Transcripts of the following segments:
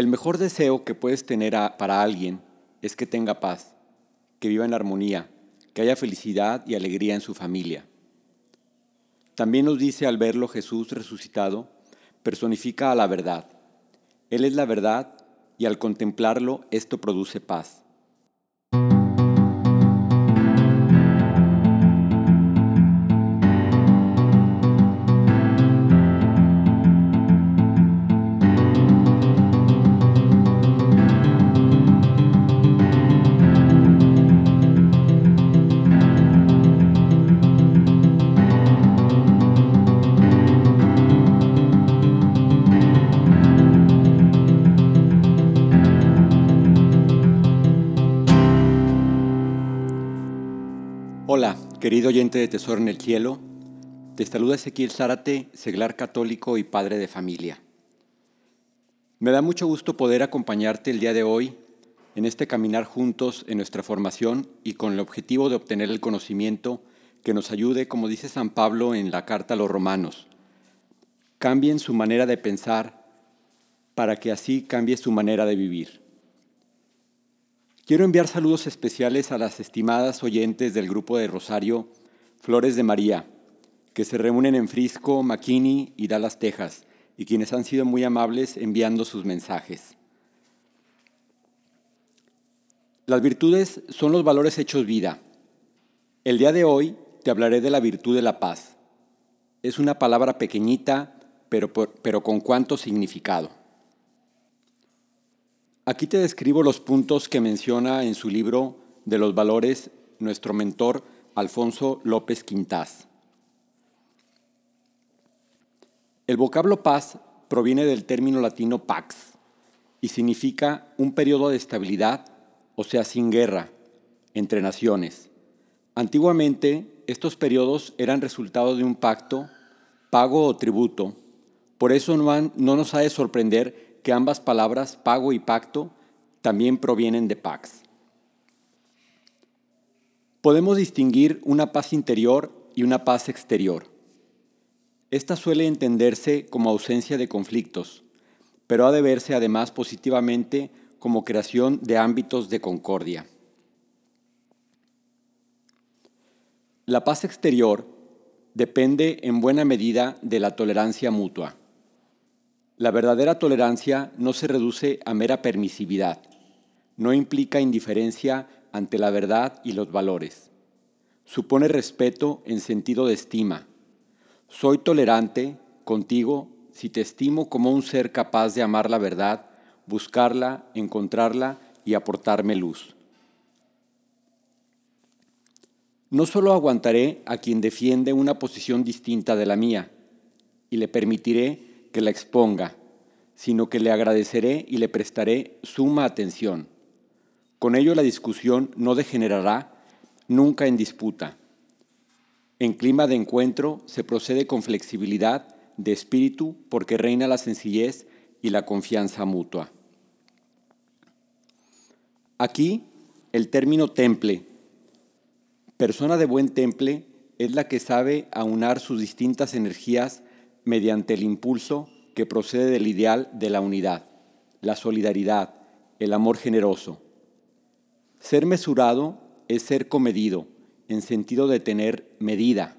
El mejor deseo que puedes tener para alguien es que tenga paz, que viva en armonía, que haya felicidad y alegría en su familia. También nos dice al verlo Jesús resucitado, personifica a la verdad. Él es la verdad y al contemplarlo esto produce paz. Querido oyente de Tesoro en el Cielo. Te saluda Ezequiel Zárate, seglar católico y padre de familia. Me da mucho gusto poder acompañarte el día de hoy en este caminar juntos en nuestra formación y con el objetivo de obtener el conocimiento que nos ayude, como dice San Pablo en la carta a los romanos, cambien su manera de pensar para que así cambie su manera de vivir. Quiero enviar saludos especiales a las estimadas oyentes del grupo de Rosario Flores de María, que se reúnen en Frisco, McKinney y Dallas, Texas, y quienes han sido muy amables enviando sus mensajes. Las virtudes son los valores hechos vida. El día de hoy te hablaré de la virtud de la paz. Es una palabra pequeñita, pero, pero con cuánto significado. Aquí te describo los puntos que menciona en su libro de los valores nuestro mentor Alfonso López Quintás. El vocablo paz proviene del término latino pax y significa un periodo de estabilidad, o sea, sin guerra, entre naciones. Antiguamente, estos periodos eran resultado de un pacto, pago o tributo. Por eso no, no nos ha de sorprender que ambas palabras, pago y pacto, también provienen de pax. Podemos distinguir una paz interior y una paz exterior. Esta suele entenderse como ausencia de conflictos, pero ha de verse además positivamente como creación de ámbitos de concordia. La paz exterior depende en buena medida de la tolerancia mutua. La verdadera tolerancia no se reduce a mera permisividad, no implica indiferencia ante la verdad y los valores. Supone respeto en sentido de estima. Soy tolerante contigo si te estimo como un ser capaz de amar la verdad, buscarla, encontrarla y aportarme luz. No solo aguantaré a quien defiende una posición distinta de la mía, y le permitiré que la exponga, sino que le agradeceré y le prestaré suma atención. Con ello la discusión no degenerará nunca en disputa. En clima de encuentro se procede con flexibilidad de espíritu porque reina la sencillez y la confianza mutua. Aquí el término temple. Persona de buen temple es la que sabe aunar sus distintas energías mediante el impulso que procede del ideal de la unidad, la solidaridad, el amor generoso. Ser mesurado es ser comedido, en sentido de tener medida.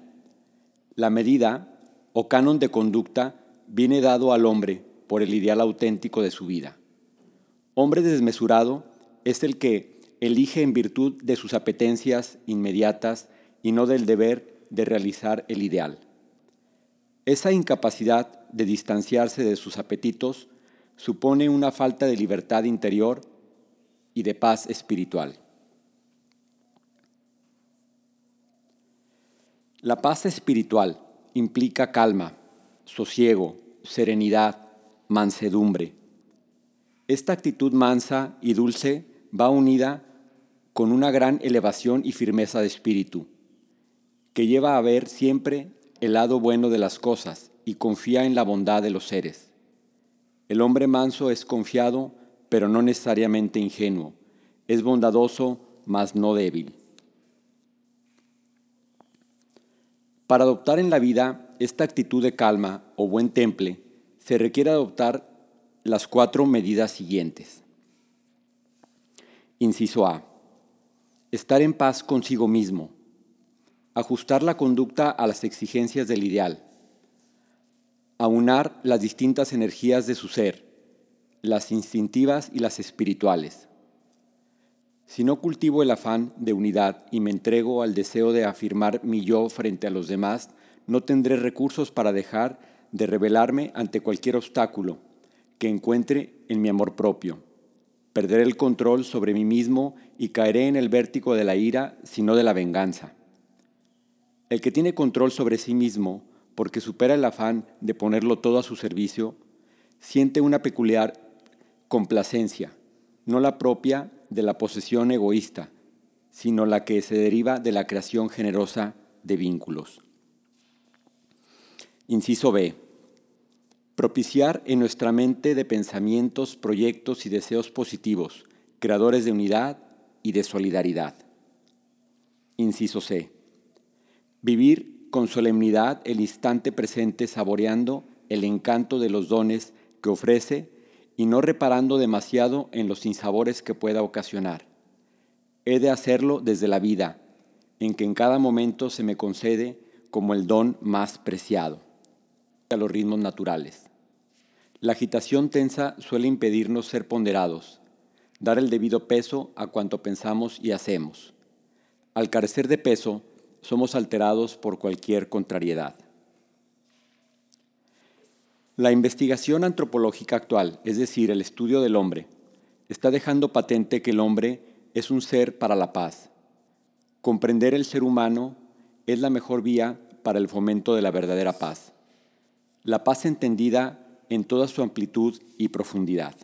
La medida o canon de conducta viene dado al hombre por el ideal auténtico de su vida. Hombre desmesurado es el que elige en virtud de sus apetencias inmediatas y no del deber de realizar el ideal. Esa incapacidad de distanciarse de sus apetitos supone una falta de libertad interior y de paz espiritual. La paz espiritual implica calma, sosiego, serenidad, mansedumbre. Esta actitud mansa y dulce va unida con una gran elevación y firmeza de espíritu, que lleva a ver siempre el lado bueno de las cosas y confía en la bondad de los seres. El hombre manso es confiado, pero no necesariamente ingenuo. Es bondadoso, mas no débil. Para adoptar en la vida esta actitud de calma o buen temple, se requiere adoptar las cuatro medidas siguientes. Inciso A. Estar en paz consigo mismo. Ajustar la conducta a las exigencias del ideal. Aunar las distintas energías de su ser, las instintivas y las espirituales. Si no cultivo el afán de unidad y me entrego al deseo de afirmar mi yo frente a los demás, no tendré recursos para dejar de rebelarme ante cualquier obstáculo que encuentre en mi amor propio. Perderé el control sobre mí mismo y caeré en el vértigo de la ira, sino de la venganza. El que tiene control sobre sí mismo, porque supera el afán de ponerlo todo a su servicio, siente una peculiar complacencia, no la propia de la posesión egoísta, sino la que se deriva de la creación generosa de vínculos. Inciso B propiciar en nuestra mente de pensamientos, proyectos y deseos positivos, creadores de unidad y de solidaridad. Inciso C. Vivir con solemnidad el instante presente saboreando el encanto de los dones que ofrece y no reparando demasiado en los sinsabores que pueda ocasionar. He de hacerlo desde la vida, en que en cada momento se me concede como el don más preciado a los ritmos naturales. La agitación tensa suele impedirnos ser ponderados, dar el debido peso a cuanto pensamos y hacemos. Al carecer de peso, somos alterados por cualquier contrariedad. La investigación antropológica actual, es decir, el estudio del hombre, está dejando patente que el hombre es un ser para la paz. Comprender el ser humano es la mejor vía para el fomento de la verdadera paz. La paz entendida en toda su amplitud y profundidad.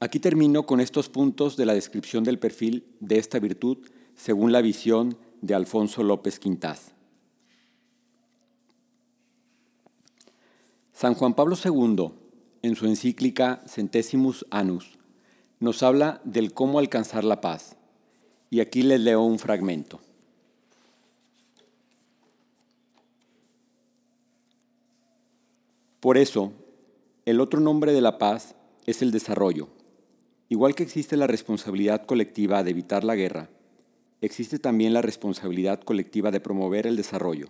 Aquí termino con estos puntos de la descripción del perfil de esta virtud según la visión de Alfonso López Quintás. San Juan Pablo II, en su encíclica Centesimus Annus, nos habla del cómo alcanzar la paz. Y aquí les leo un fragmento. Por eso, el otro nombre de la paz es el desarrollo. Igual que existe la responsabilidad colectiva de evitar la guerra, existe también la responsabilidad colectiva de promover el desarrollo.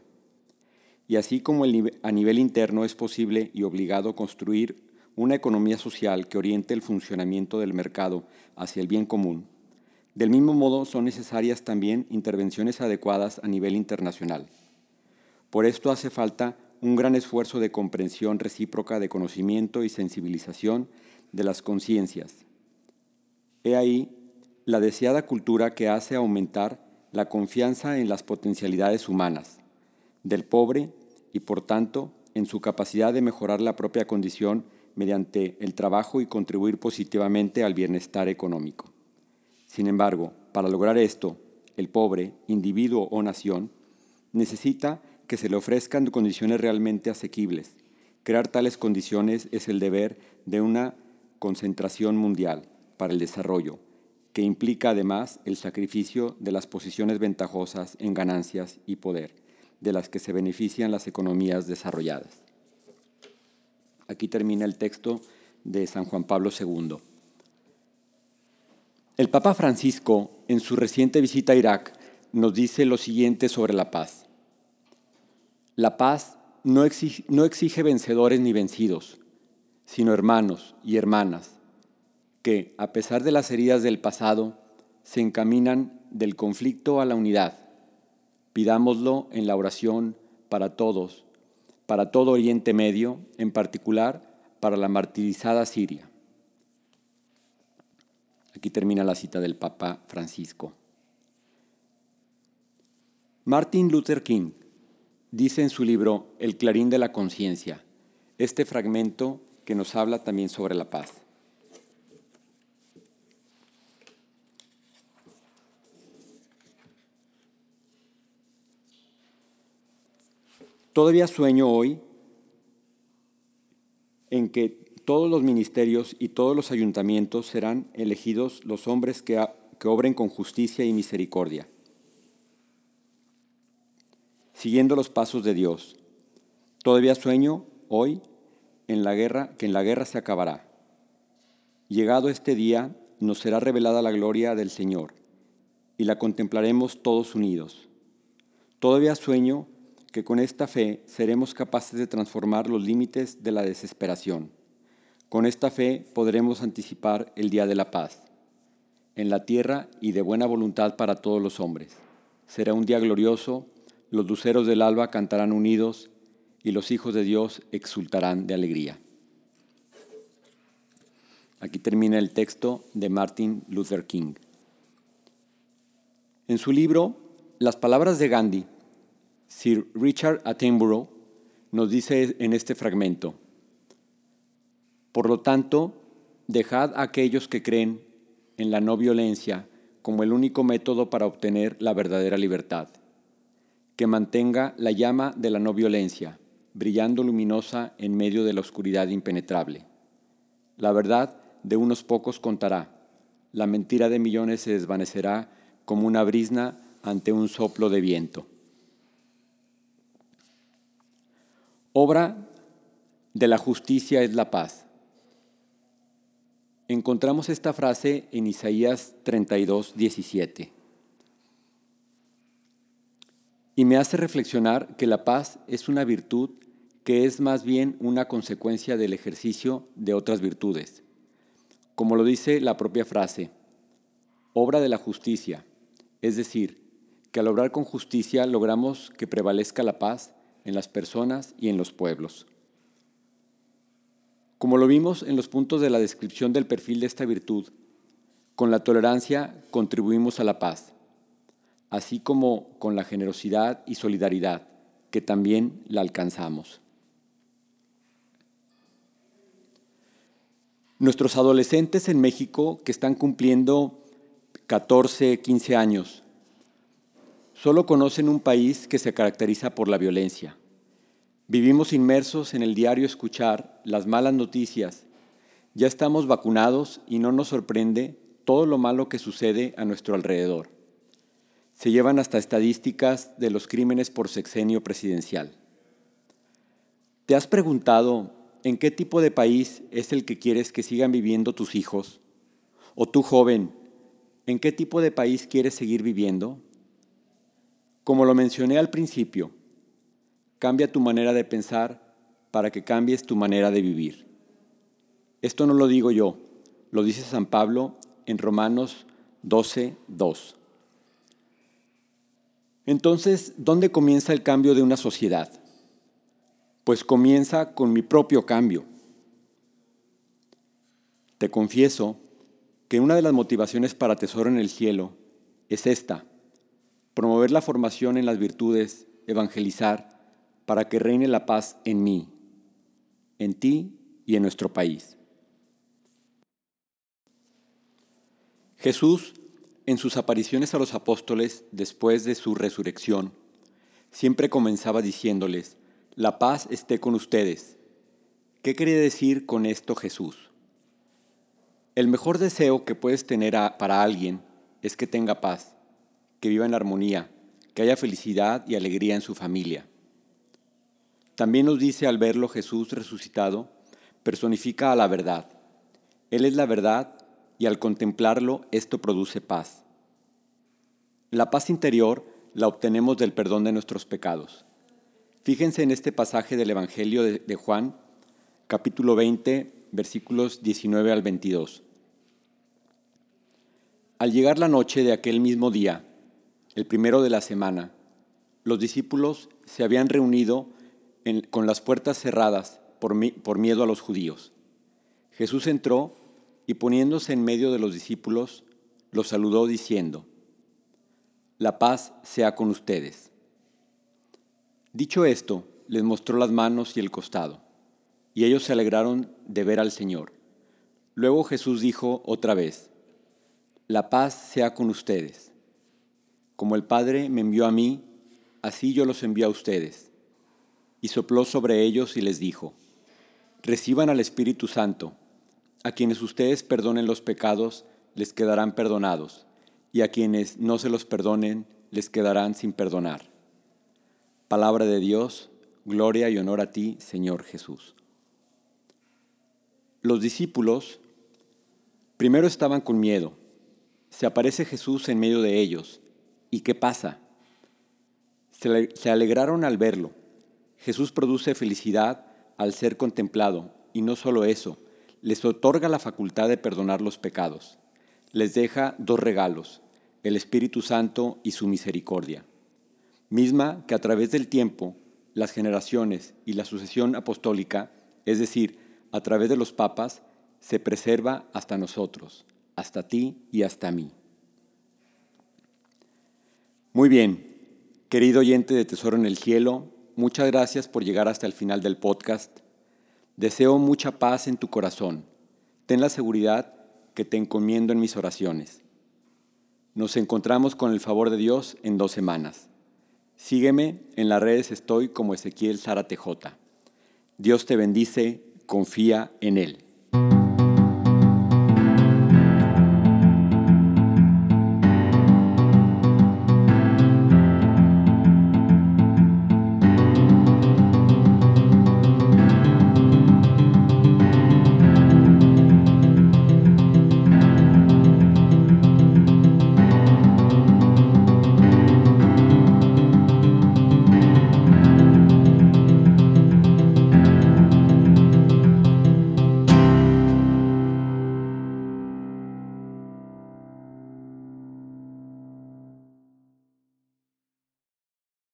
Y así como a nivel interno es posible y obligado construir una economía social que oriente el funcionamiento del mercado hacia el bien común, del mismo modo son necesarias también intervenciones adecuadas a nivel internacional. Por esto hace falta un gran esfuerzo de comprensión recíproca de conocimiento y sensibilización de las conciencias. He ahí la deseada cultura que hace aumentar la confianza en las potencialidades humanas, del pobre y por tanto en su capacidad de mejorar la propia condición mediante el trabajo y contribuir positivamente al bienestar económico. Sin embargo, para lograr esto, el pobre, individuo o nación, necesita que se le ofrezcan condiciones realmente asequibles. Crear tales condiciones es el deber de una concentración mundial para el desarrollo, que implica además el sacrificio de las posiciones ventajosas en ganancias y poder, de las que se benefician las economías desarrolladas. Aquí termina el texto de San Juan Pablo II. El Papa Francisco, en su reciente visita a Irak, nos dice lo siguiente sobre la paz. La paz no exige, vencedores ni vencidos, sino hermanos y hermanas que, a pesar de las heridas del pasado, se encaminan del conflicto a la unidad. Pidámoslo en la oración para todos, para todo Oriente Medio, en particular para la martirizada Siria. Aquí termina la cita del Papa Francisco. Martin Luther King Dice en su libro El clarín de la conciencia, este fragmento que nos habla también sobre la paz. Todavía sueño hoy en que todos los ministerios y todos los ayuntamientos serán elegidos los hombres que, que obren con justicia y misericordia siguiendo los pasos de Dios. Todavía sueño hoy en la guerra, que en la guerra se acabará. Llegado este día, nos será revelada la gloria del Señor, y la contemplaremos todos unidos. Todavía sueño que con esta fe seremos capaces de transformar los límites de la desesperación. Con esta fe podremos anticipar el día de la paz, en la tierra y de buena voluntad para todos los hombres. Será un día glorioso, los luceros del alba cantarán unidos y los hijos de Dios exultarán de alegría. Aquí termina el texto de Martin Luther King. En su libro, Las palabras de Gandhi, Sir Richard Attenborough nos dice en este fragmento, Por lo tanto, dejad a aquellos que creen en la no violencia como el único método para obtener la verdadera libertad, que mantenga la llama de la no violencia, brillando luminosa en medio de la oscuridad impenetrable. La verdad de unos pocos contará, la mentira de millones se desvanecerá como una brisna ante un soplo de viento. Obra de la justicia es la paz. Encontramos esta frase en Isaías 32, 17. Y me hace reflexionar que la paz es una virtud que es más bien una consecuencia del ejercicio de otras virtudes. Como lo dice la propia frase, obra de la justicia, es decir, que al obrar con justicia logramos que prevalezca la paz en las personas y en los pueblos. Como lo vimos en los puntos de la descripción del perfil de esta virtud, con la tolerancia contribuimos a la paz, así como con la generosidad y solidaridad, que también la alcanzamos. Nuestros adolescentes en México que están cumpliendo 14, 15 años, solo conocen un país que se caracteriza por la violencia. Vivimos inmersos en el diario escuchar las malas noticias. Ya estamos vacunados y no nos sorprende todo lo malo que sucede a nuestro alrededor. Se llevan hasta estadísticas de los crímenes por sexenio presidencial. ¿Te has preguntado en qué tipo de país es el que quieres que sigan viviendo tus hijos? ¿O tú joven, en qué tipo de país quieres seguir viviendo? Como lo mencioné al principio, Cambia tu manera de pensar para que cambies tu manera de vivir. Esto no lo digo yo, lo dice San Pablo en Romanos 12, 2. Entonces, ¿dónde comienza el cambio de una sociedad? Pues comienza con mi propio cambio. Te confieso que una de las motivaciones para Tesoro en el Cielo es esta, promover la formación en las virtudes, evangelizar, para que reine la paz en mí, en ti y en nuestro país. Jesús, en sus apariciones a los apóstoles después de su resurrección, siempre comenzaba diciéndoles, la paz esté con ustedes. ¿Qué quería decir con esto Jesús? El mejor deseo que puedes tener para alguien es que tenga paz, que viva en armonía, que haya felicidad y alegría en su familia. También nos dice al verlo Jesús resucitado, personifica a la verdad. Él es la verdad y al contemplarlo esto produce paz. La paz interior la obtenemos del perdón de nuestros pecados. Fíjense en este pasaje del Evangelio de, Juan, capítulo 20, versículos 19 al 22. Al llegar la noche de aquel mismo día, el primero de la semana, los discípulos se habían reunido con las puertas cerradas por, por miedo a los judíos. Jesús entró y poniéndose en medio de los discípulos, los saludó diciendo, La paz sea con ustedes. Dicho esto, les mostró las manos y el costado, y ellos se alegraron de ver al Señor. Luego Jesús dijo otra vez, La paz sea con ustedes. Como el Padre me envió a mí, así yo los envío a ustedes y sopló sobre ellos y les dijo, reciban al Espíritu Santo, a quienes ustedes perdonen los pecados, les quedarán perdonados, y a quienes no se los perdonen, les quedarán sin perdonar. Palabra de Dios, gloria y honor a ti, Señor Jesús. Los discípulos primero estaban con miedo. Se aparece Jesús en medio de ellos. ¿Y qué pasa? Se alegraron al verlo. Jesús produce felicidad al ser contemplado, y no solo eso, les otorga la facultad de perdonar los pecados. Les deja dos regalos, el Espíritu Santo y su misericordia, misma que a través del tiempo, las generaciones y la sucesión apostólica, es decir, a través de los papas, se preserva hasta nosotros, hasta ti y hasta mí. Muy bien, querido oyente de Tesoro en el Cielo, muchas gracias por llegar hasta el final del podcast. Deseo mucha paz en tu corazón. Ten la seguridad que te encomiendo en mis oraciones. Nos encontramos con el favor de Dios en dos semanas. Sígueme, en las redes estoy como Ezequiel Zara Dios te bendice, confía en Él.